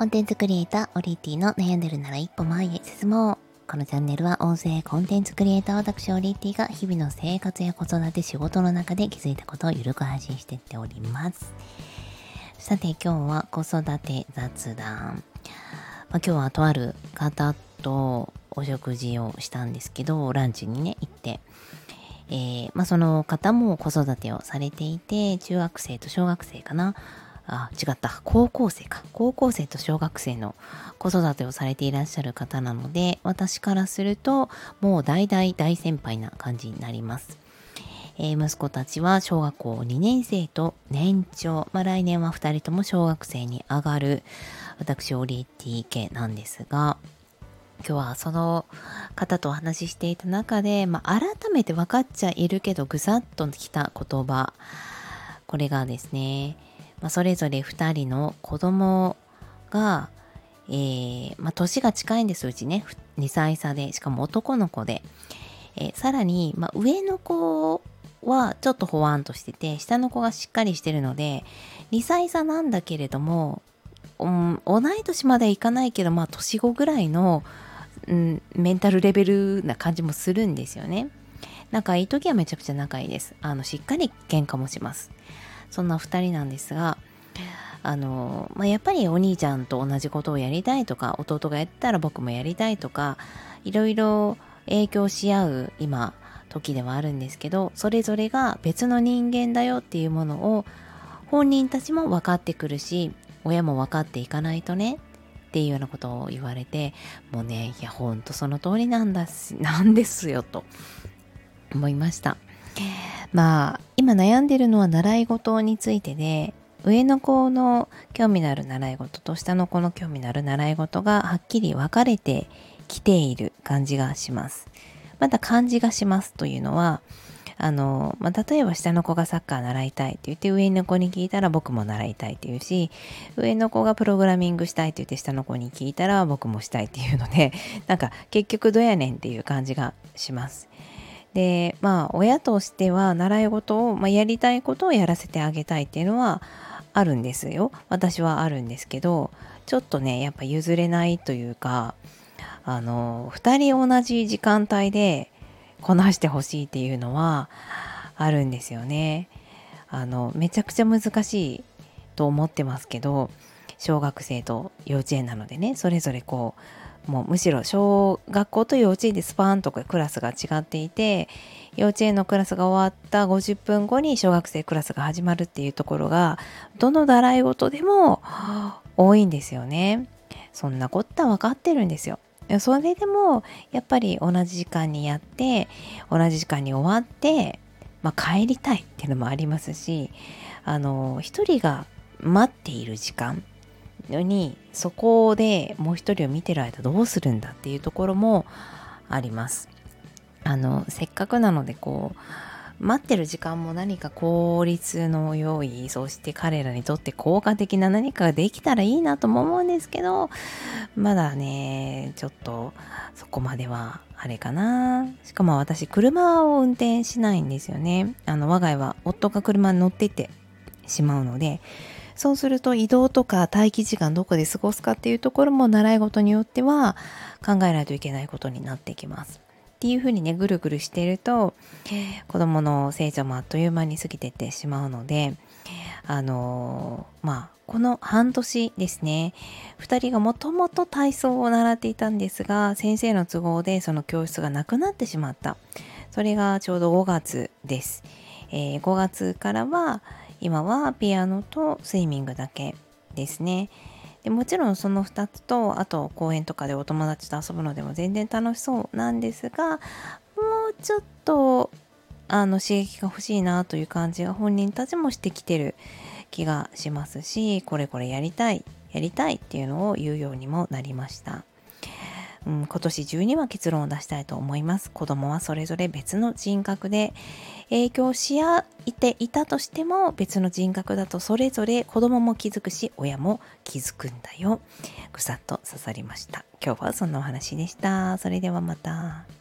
コンテンツクリエイター、オリティの悩んでるなら一歩前へ進もう。このチャンネルは音声コンテンツクリエイター私オリティが日々の生活や子育て仕事の中で気づいたことをゆるく配信していっております。さて今日は子育て雑談。まあ、今日はとある方とお食事をしたんですけど、ランチにね、行って。えー、まあ、その方も子育てをされていて、中学生と小学生かな。あ、違った。高校生か。高校生と小学生の子育てをされていらっしゃる方なので、私からすると、もう大大大先輩な感じになります。えー、息子たちは小学校2年生と年長、まあ、来年は2人とも小学生に上がる、私、オリエティ家なんですが、今日はその方とお話ししていた中で、まあ、改めて分かっちゃいるけどぐさっときた言葉これがですねまあ、それぞれ2人の子供が、えー、まあ、年が近いんですうちね。2歳差で。しかも男の子で、えー、さらに、まあ、上の子はちょっとほわんとしてて下の子がしっかりしてるので2歳差なんだけれども、うん、同い年まではいかないけどまあ年後ぐらいの、うん、メンタルレベルな感じもするんですよね。仲いい時はめちゃくちゃ仲いいです。あのしっかり喧嘩もします。そんな2人なんですがあの、まあ、やっぱりお兄ちゃんと同じことをやりたいとか弟がやったら僕もやりたいとかいろいろ影響し合う今時ではあるんですけどそれぞれが別の人間だよっていうものを本人たちも分かってくるし親も分かっていかないとねっていうようなことを言われてもうねいやほんとその通りなんだしなんですよと思いました。まあ今悩んでるのは習い事についてで上の子の興味のある習い事と下の子の興味のある習い事がはっきり分かれてきている感じがします。まだ感じがしますというのはあの、まあ、例えば下の子がサッカー習いたいって言って上の子に聞いたら僕も習いたいって言うし上の子がプログラミングしたいって言って下の子に聞いたら僕もしたいっていうのでなんか結局どやねんっていう感じがします。でまあ親としては習い事を、まあ、やりたいことをやらせてあげたいっていうのはあるんですよ。私はあるんですけどちょっとねやっぱ譲れないというかあの2人同じ時間帯でこなしてほしいっていうのはあるんですよね。あのめちゃくちゃ難しいと思ってますけど小学生と幼稚園なのでねそれぞれこうもうむしろ小学校と幼稚園でスパーンとかクラスが違っていて幼稚園のクラスが終わった50分後に小学生クラスが始まるっていうところがどの習い事でも多いんですよね。そんなことは分かってるんですよ。それでもやっぱり同じ時間にやって同じ時間に終わって、まあ、帰りたいっていうのもありますしあの一人が待っている時間のにそこでもう一人を見てる間どうするんだっていうところもあります。あのせっかくなのでこう待ってる時間も何か効率の良いそして彼らにとって効果的な何かができたらいいなとも思うんですけどまだねちょっとそこまではあれかなしかも私車を運転しないんですよねあの我が家は夫が車に乗っててしまうのでそうすると移動とか待機時間どこで過ごすかっていうところも習い事によっては考えないといけないことになってきます。っていうふうにねぐるぐるしていると子供の成長もあっという間に過ぎていってしまうのであの、まあこの半年ですね2人がもともと体操を習っていたんですが先生の都合でその教室がなくなってしまったそれがちょうど5月です、えー、5月からは今はピアノとスイミングだけですね。でもちろんその2つとあと公園とかでお友達と遊ぶのでも全然楽しそうなんですがもうちょっとあの刺激が欲しいなという感じが本人たちもしてきてる気がしますしこれこれやりたいやりたいっていうのを言うようにもなりました。うん、今年中には結論を出したいと思います。子供はそれぞれ別の人格で影響し合っていたとしても別の人格だとそれぞれ子供も気づくし親も気づくんだよ。ぐさっと刺さりました。今日はそんなお話でした。それではまた。